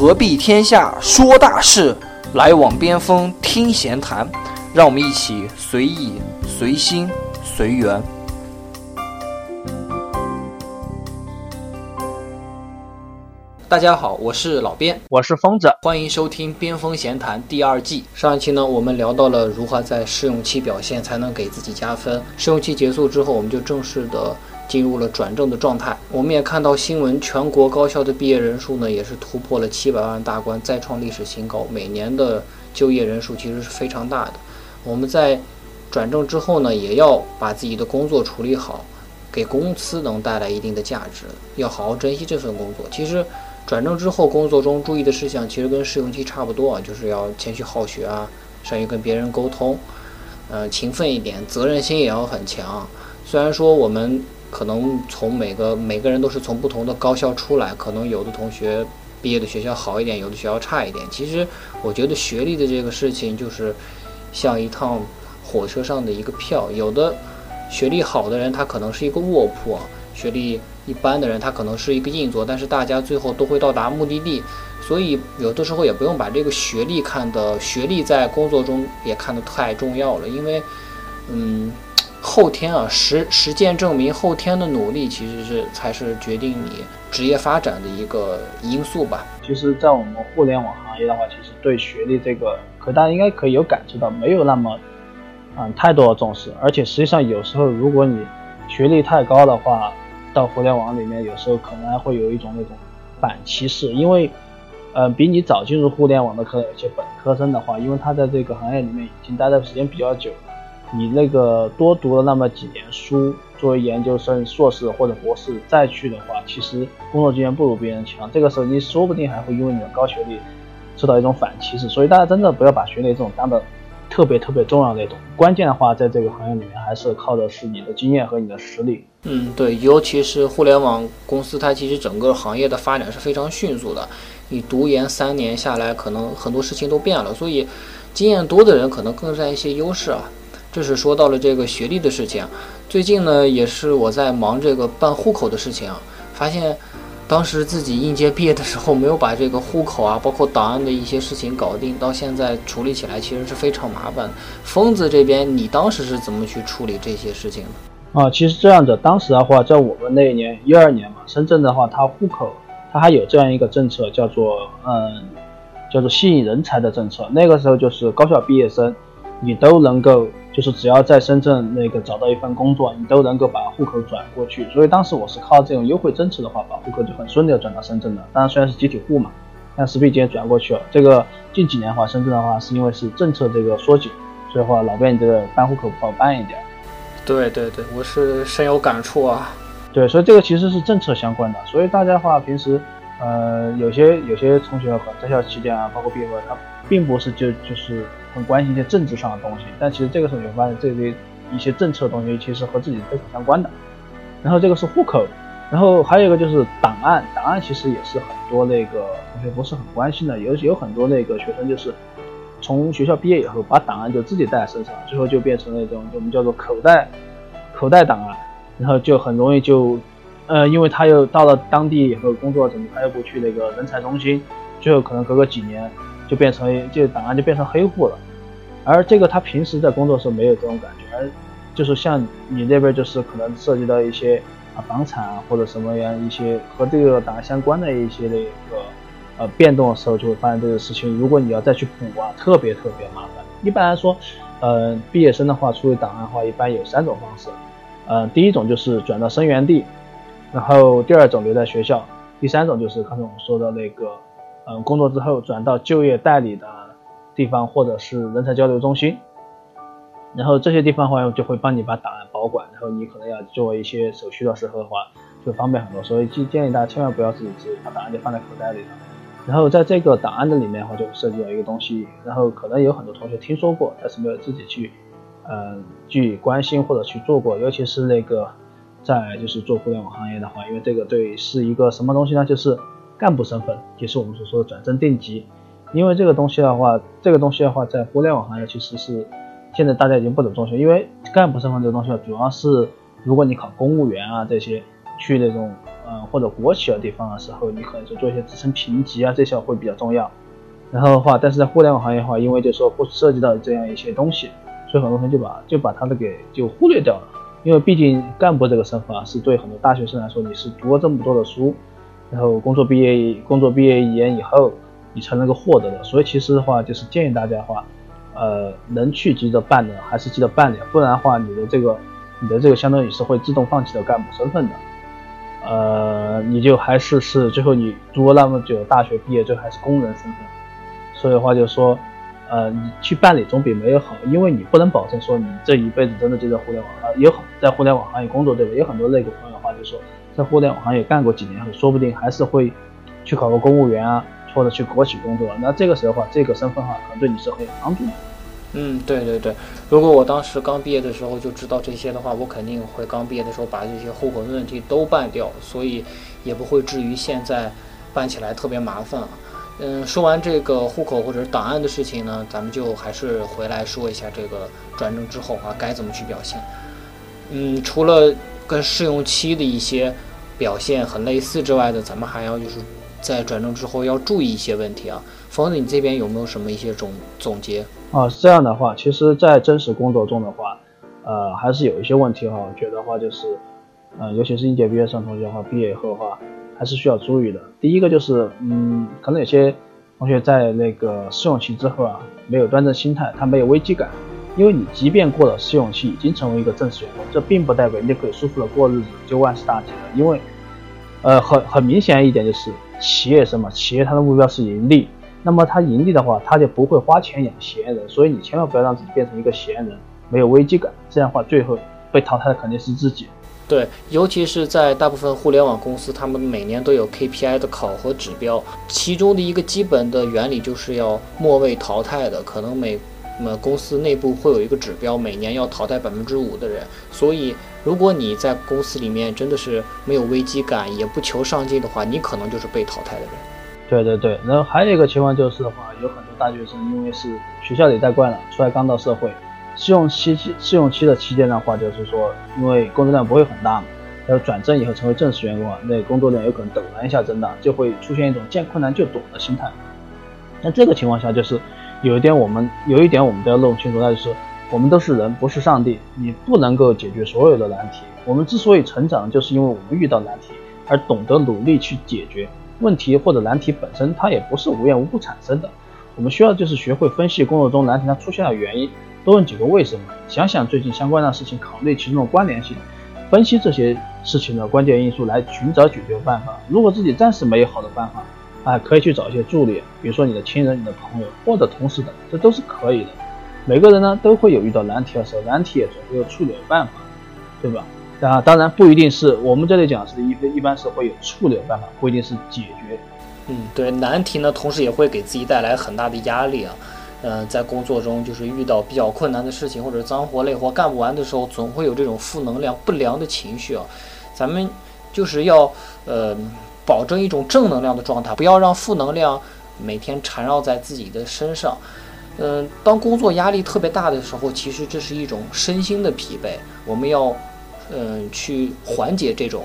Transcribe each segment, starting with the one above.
何必天下说大事，来往边锋听闲谈。让我们一起随意、随心、随缘。大家好，我是老边，我是疯子，欢迎收听《边锋闲谈》第二季。上一期呢，我们聊到了如何在试用期表现才能给自己加分。试用期结束之后，我们就正式的进入了转正的状态。我们也看到新闻，全国高校的毕业人数呢，也是突破了七百万大关，再创历史新高。每年的就业人数其实是非常大的。我们在转正之后呢，也要把自己的工作处理好，给公司能带来一定的价值，要好好珍惜这份工作。其实。转正之后，工作中注意的事项其实跟试用期差不多啊，就是要谦虚好学啊，善于跟别人沟通，呃，勤奋一点，责任心也要很强。虽然说我们可能从每个每个人都是从不同的高校出来，可能有的同学毕业的学校好一点，有的学校差一点。其实我觉得学历的这个事情就是像一趟火车上的一个票，有的学历好的人他可能是一个卧铺，学历。一般的人他可能是一个硬座，但是大家最后都会到达目的地，所以有的时候也不用把这个学历看的学历在工作中也看得太重要了，因为，嗯，后天啊实实践证明后天的努力其实是才是决定你职业发展的一个因素吧。其实，在我们互联网行业的话，其实对学历这个，可大家应该可以有感知到，没有那么，嗯，太多的重视，而且实际上有时候如果你学历太高的话。到互联网里面，有时候可能还会有一种那种反歧视，因为，呃，比你早进入互联网的可能有些本科生的话，因为他在这个行业里面已经待的时间比较久，你那个多读了那么几年书，作为研究生、硕士或者博士再去的话，其实工作经验不如别人强，这个时候你说不定还会因为你的高学历受到一种反歧视，所以大家真的不要把学历这种当的。特别特别重要的那种，关键的话，在这个行业里面，还是靠的是你的经验和你的实力。嗯，对，尤其是互联网公司，它其实整个行业的发展是非常迅速的。你读研三年下来，可能很多事情都变了，所以经验多的人可能更占一些优势啊。这是说到了这个学历的事情。最近呢，也是我在忙这个办户口的事情，发现。当时自己应届毕业的时候，没有把这个户口啊，包括档案的一些事情搞定，到现在处理起来其实是非常麻烦。疯子这边，你当时是怎么去处理这些事情的？啊，其实这样的，当时的话，在我们那一年一二年嘛，深圳的话，它户口它还有这样一个政策，叫做嗯，叫做吸引人才的政策。那个时候就是高校毕业生，你都能够。就是只要在深圳那个找到一份工作，你都能够把户口转过去。所以当时我是靠这种优惠政策的话，把户口就很顺利的转到深圳的。当然虽然是集体户嘛，但是毕竟转过去了。这个近几年的话，深圳的话是因为是政策这个缩紧，所以话老边你这个办户口不好办一点。对对对，我是深有感触啊。对，所以这个其实是政策相关的。所以大家的话平时，呃，有些有些同学和在校期间啊，包括毕业后，他并不是就就是。很关心一些政治上的东西，但其实这个时候你会发现，这些一些政策东西其实和自己非常相关的。然后这个是户口，然后还有一个就是档案，档案其实也是很多那个同学不是很关心的，有有很多那个学生就是从学校毕业以后把档案就自己带在身上，最后就变成那种我们叫做口袋口袋档案，然后就很容易就呃，因为他又到了当地以后工作，怎么他又不去那个人才中心，最后可能隔个几年。就变成这档案就变成黑户了，而这个他平时在工作时候没有这种感觉，而就是像你那边就是可能涉及到一些啊房产啊或者什么样一些和这个档案相关的一些那个呃变动的时候，就会发现这个事情。如果你要再去补啊，特别特别麻烦。一般来说，呃，毕业生的话处理档案的话，一般有三种方式，呃，第一种就是转到生源地，然后第二种留在学校，第三种就是刚才我们说的那个。嗯，工作之后转到就业代理的地方，或者是人才交流中心，然后这些地方的话就会帮你把档案保管，然后你可能要做一些手续的时候的话，就方便很多。所以建建议大家千万不要自己直接把档案就放在口袋里了。然后在这个档案的里面的话，就涉及到一个东西，然后可能有很多同学听说过，但是没有自己去嗯去关心或者去做过，尤其是那个在就是做互联网行业的话，因为这个对是一个什么东西呢？就是。干部身份也是我们所说的转正定级，因为这个东西的话，这个东西的话，在互联网行业其实是现在大家已经不怎么重视因为干部身份这个东西主要是如果你考公务员啊这些去那种嗯或者国企的地方的时候，你可能就做一些职称评级啊，这些会比较重要。然后的话，但是在互联网行业的话，因为就说不涉及到这样一些东西，所以很多同学就把就把它的给就忽略掉了。因为毕竟干部这个身份啊，是对很多大学生来说，你是读了这么多的书，然后工作毕业工作毕业一年以后，你才能够获得的。所以其实的话，就是建议大家的话，呃，能去急着办的还是记得办点，不然的话，你的这个你的这个相当于是会自动放弃的干部身份的。呃，你就还是是最后你读了那么久大学毕业，最后还是工人身份。所以的话就是说，呃，你去办理总比没有好，因为你不能保证说你这一辈子真的就在互联网啊，有很在互联网行业工作，对吧？有很多那个朋友的话就说，在互联网行业干过几年后，说不定还是会去考个公务员啊，或者去国企工作。那这个时候的话，这个身份哈，可能对你是很有帮助的。嗯，对对对，如果我当时刚毕业的时候就知道这些的话，我肯定会刚毕业的时候把这些户口的问题都办掉，所以也不会至于现在办起来特别麻烦啊。嗯，说完这个户口或者是档案的事情呢，咱们就还是回来说一下这个转正之后啊，该怎么去表现。嗯，除了跟试用期的一些表现很类似之外的，咱们还要就是在转正之后要注意一些问题啊。冯子，你这边有没有什么一些总总结？啊，是这样的话，其实，在真实工作中的话，呃，还是有一些问题哈。我觉得话就是，呃，尤其是应届毕业生同学哈，毕业以后的话。还是需要注意的。第一个就是，嗯，可能有些同学在那个试用期之后啊，没有端正心态，他没有危机感。因为你即便过了试用期，已经成为一个正式员工，这并不代表你就可以舒服的过日子就万事大吉了。因为，呃，很很明显一点就是，企业什么？企业它的目标是盈利，那么它盈利的话，它就不会花钱养闲人。所以你千万不要让自己变成一个闲人，没有危机感，这样的话最后被淘汰的肯定是自己。对，尤其是在大部分互联网公司，他们每年都有 KPI 的考核指标，其中的一个基本的原理就是要末位淘汰的，可能每那么公司内部会有一个指标，每年要淘汰百分之五的人。所以，如果你在公司里面真的是没有危机感，也不求上进的话，你可能就是被淘汰的人。对对对，然后还有一个情况就是的话，有很多大学生因为是学校里带惯了，出来刚到社会。试用期试用期的期间的话，就是说，因为工作量不会很大嘛，然后转正以后成为正式员工啊，那工作量有可能陡然一下增大，就会出现一种见困难就躲的心态。那这个情况下，就是有一点我们有一点我们都要弄清楚，那就是我们都是人，不是上帝，你不能够解决所有的难题。我们之所以成长，就是因为我们遇到难题而懂得努力去解决问题或者难题本身，它也不是无缘无故产生的。我们需要就是学会分析工作中难题它出现的原因。多问几个为什么，想想最近相关的事情，考虑其中的关联性，分析这些事情的关键因素，来寻找解决办法。如果自己暂时没有好的办法，啊，可以去找一些助力，比如说你的亲人、你的朋友或者同事等，这都是可以的。每个人呢都会有遇到难题的时候，难题也总会有处理的办法，对吧？啊，当然不一定是我们这里讲是一一般是会有处理的办法，不一定是解决。嗯，对，难题呢，同时也会给自己带来很大的压力啊。嗯，在工作中就是遇到比较困难的事情，或者脏活累活干不完的时候，总会有这种负能量、不良的情绪啊。咱们就是要呃保证一种正能量的状态，不要让负能量每天缠绕在自己的身上。嗯，当工作压力特别大的时候，其实这是一种身心的疲惫，我们要嗯去缓解这种。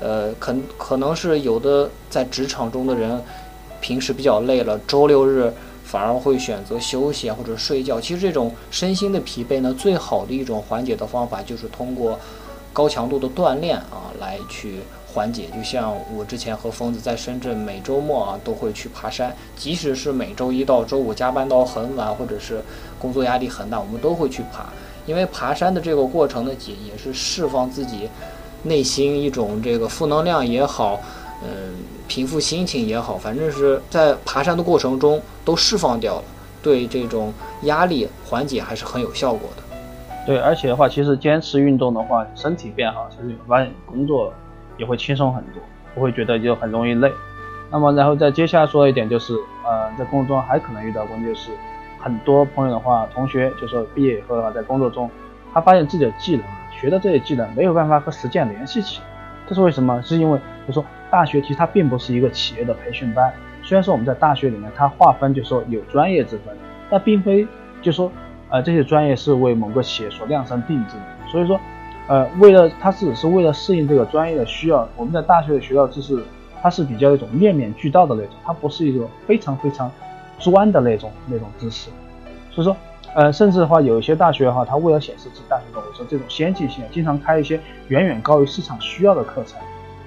呃，可可能是有的在职场中的人平时比较累了，周六日。反而会选择休息，或者睡觉。其实这种身心的疲惫呢，最好的一种缓解的方法就是通过高强度的锻炼啊来去缓解。就像我之前和疯子在深圳，每周末啊都会去爬山，即使是每周一到周五加班到很晚，或者是工作压力很大，我们都会去爬。因为爬山的这个过程呢，也也是释放自己内心一种这个负能量也好。嗯，平复心情也好，反正是在爬山的过程中都释放掉了，对这种压力缓解还是很有效果的。对，而且的话，其实坚持运动的话，身体变好，其实你会发现工作也会轻松很多，不会觉得就很容易累。那么，然后再接下来说一点就是，呃，在工作中还可能遇到过，就是很多朋友的话，同学就说毕业以后的话，在工作中他发现自己的技能，学的这些技能没有办法和实践联系起，这是为什么？是因为就说。大学其实它并不是一个企业的培训班，虽然说我们在大学里面它划分就说有专业之分，但并非就说呃这些专业是为某个企业所量身定制的。所以说，呃，为了它只是为了适应这个专业的需要，我们在大学里学到知识，它是比较一种面面俱到的那种，它不是一种非常非常专的那种那种知识。所以说，呃，甚至的话，有一些大学的话，它为了显示自己大学的我说这种先进性，经常开一些远远高于市场需要的课程。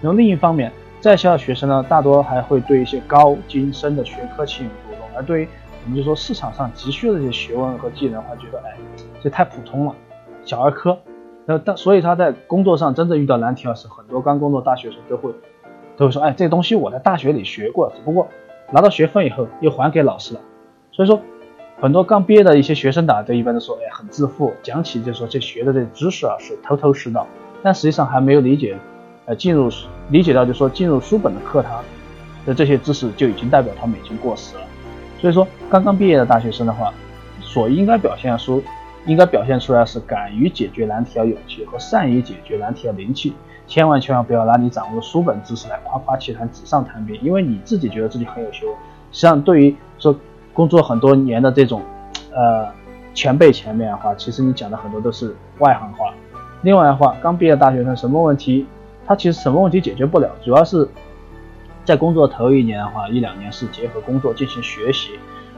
然后另一方面，在校的学生呢，大多还会对一些高精深的学科情有独钟，而对于我们就说市场上急需的这些学问和技能的话，觉得哎，这太普通了，小儿科。那但所以他在工作上真正遇到难题的时候，很多刚工作大学生都会都会说，哎，这东西我在大学里学过，只不过拿到学分以后又还给老师了。所以说，很多刚毕业的一些学生党都一般都说，哎，很自负，讲起就说这学的这知识啊是头头是道，但实际上还没有理解，呃，进入理解到就说进入书本的课堂的这些知识就已经代表他们已经过时了。所以说，刚刚毕业的大学生的话，所应该表现出。应该表现出来是敢于解决难题的勇气和善于解决难题的灵气，千万千万不要拿你掌握的书本知识来夸夸其谈、纸上谈兵，因为你自己觉得自己很有学问，实际上对于说工作很多年的这种呃前辈前面的话，其实你讲的很多都是外行话。另外的话，刚毕业大学生什么问题，他其实什么问题解决不了，主要是在工作头一年的话，一两年是结合工作进行学习，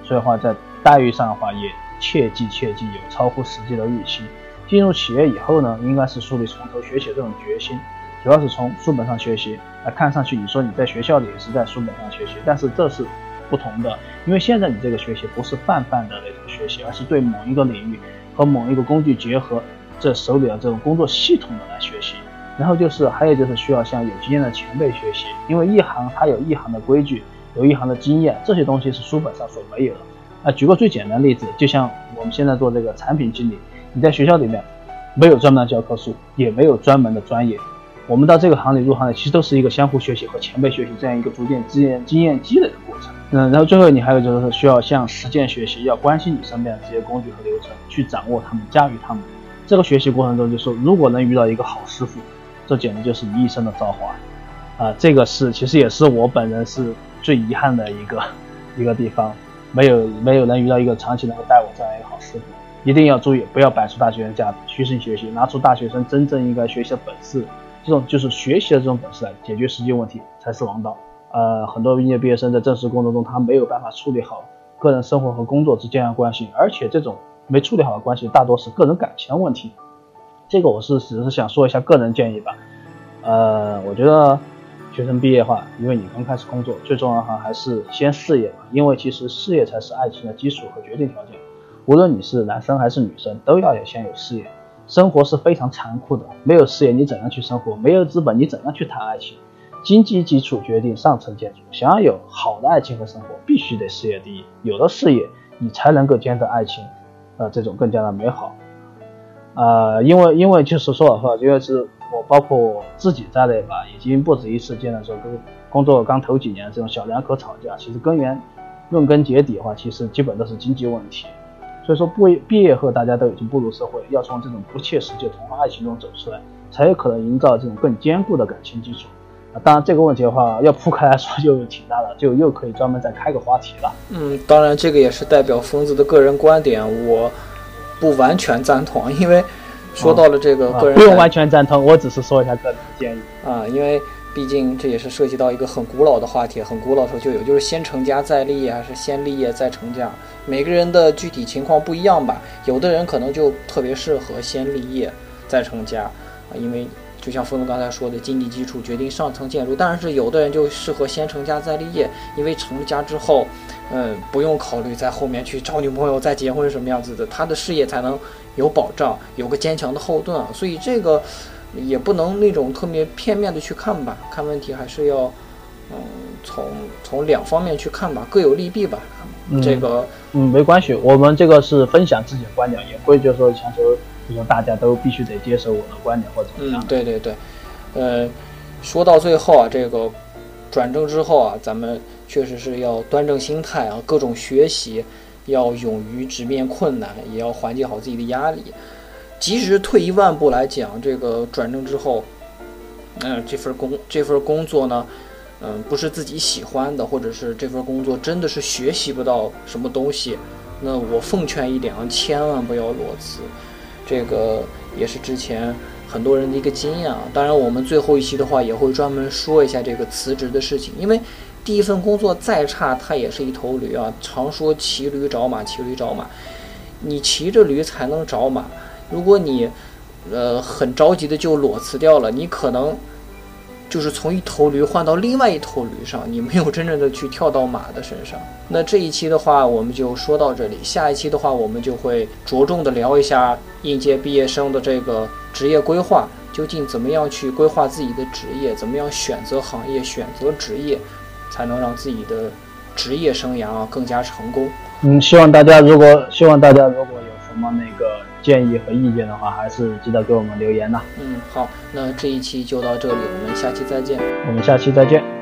所以话在待遇上的话也。切记切记，有超乎实际的预期。进入企业以后呢，应该是树立从头学习这种决心，主要是从书本上学习。啊，看上去你说你在学校里也是在书本上学习，但是这是不同的，因为现在你这个学习不是泛泛的那种学习，而是对某一个领域和某一个工具结合，这手里的这种工作系统的来学习。然后就是还有就是需要向有经验的前辈学习，因为一行它有一行的规矩，有一行的经验，这些东西是书本上所没有的。啊，举个最简单的例子，就像我们现在做这个产品经理，你在学校里面没有专门的教科书，也没有专门的专业，我们到这个行里入行的，其实都是一个相互学习和前辈学习这样一个逐渐经验经验积累的过程。嗯，然后最后你还有就是需要向实践学习，要关心你身边的这些工具和流程，去掌握他们，驾驭他们。这个学习过程中，就说如果能遇到一个好师傅，这简直就是你一生的造化。啊，这个是其实也是我本人是最遗憾的一个一个地方。没有没有能遇到一个长期能够带我这样一个好师傅，一定要注意，不要摆出大学生架子，虚心学习，拿出大学生真正应该学习的本事，这种就是学习的这种本事来解决实际问题才是王道。呃，很多应届毕业生在正式工作中，他没有办法处理好个人生活和工作之间的关系，而且这种没处理好的关系大多是个人感情的问题。这个我是只是想说一下个人建议吧。呃，我觉得。学生毕业的话，因为你刚开始工作，最重要的话还是先事业嘛。因为其实事业才是爱情的基础和决定条件。无论你是男生还是女生，都要有先有事业。生活是非常残酷的，没有事业你怎样去生活？没有资本你怎样去谈爱情？经济基础决定上层建筑。想要有好的爱情和生活，必须得事业第一。有了事业，你才能够兼得爱情，呃，这种更加的美好。呃，因为因为就是说的话，因为是。我包括我自己在内吧，已经不止一次见到说跟工作刚头几年这种小两口吵架，其实根源论根结底的话，其实基本都是经济问题。所以说，毕毕业后大家都已经步入社会，要从这种不切实际的童话爱情中走出来，才有可能营造这种更坚固的感情基础。啊，当然这个问题的话，要铺开来说就挺大了，就又可以专门再开个话题了。嗯，当然这个也是代表疯子的个人观点，我不完全赞同，因为。说到了这个个人，不用完全赞同，我只是说一下个人建议啊，因为毕竟这也是涉及到一个很古老的话题，很古老时候就有，就是先成家再立业，还是先立业再成家？每个人的具体情况不一样吧，有的人可能就特别适合先立业再成家啊，因为就像峰子刚才说的，经济基础决定上层建筑，但是有的人就适合先成家再立业，因为成了家之后，嗯，不用考虑在后面去找女朋友再结婚什么样子的，他的事业才能。有保障，有个坚强的后盾啊，所以这个也不能那种特别片面的去看吧，看问题还是要，嗯，从从两方面去看吧，各有利弊吧。这个，嗯，没关系，我们这个是分享自己的观点，也不会就是说强求，就说大家都必须得接受我的观点或者怎么样。对对对，呃，说到最后啊，这个转正之后啊，咱们确实是要端正心态啊，各种学习。要勇于直面困难，也要缓解好自己的压力。即使退一万步来讲，这个转正之后，嗯，这份工这份工作呢，嗯，不是自己喜欢的，或者是这份工作真的是学习不到什么东西，那我奉劝一点啊，千万不要裸辞。这个也是之前很多人的一个经验啊。当然，我们最后一期的话也会专门说一下这个辞职的事情，因为第一份工作再差，它也是一头驴啊。常说骑驴找马，骑驴找马，你骑着驴才能找马。如果你呃很着急的就裸辞掉了，你可能。就是从一头驴换到另外一头驴上，你没有真正的去跳到马的身上。那这一期的话，我们就说到这里。下一期的话，我们就会着重的聊一下应届毕业生的这个职业规划，究竟怎么样去规划自己的职业，怎么样选择行业、选择职业，才能让自己的职业生涯更加成功。嗯，希望大家如果希望大家如果有什么那个。建议和意见的话，还是记得给我们留言呐。嗯，好，那这一期就到这里，我们下期再见。我们下期再见。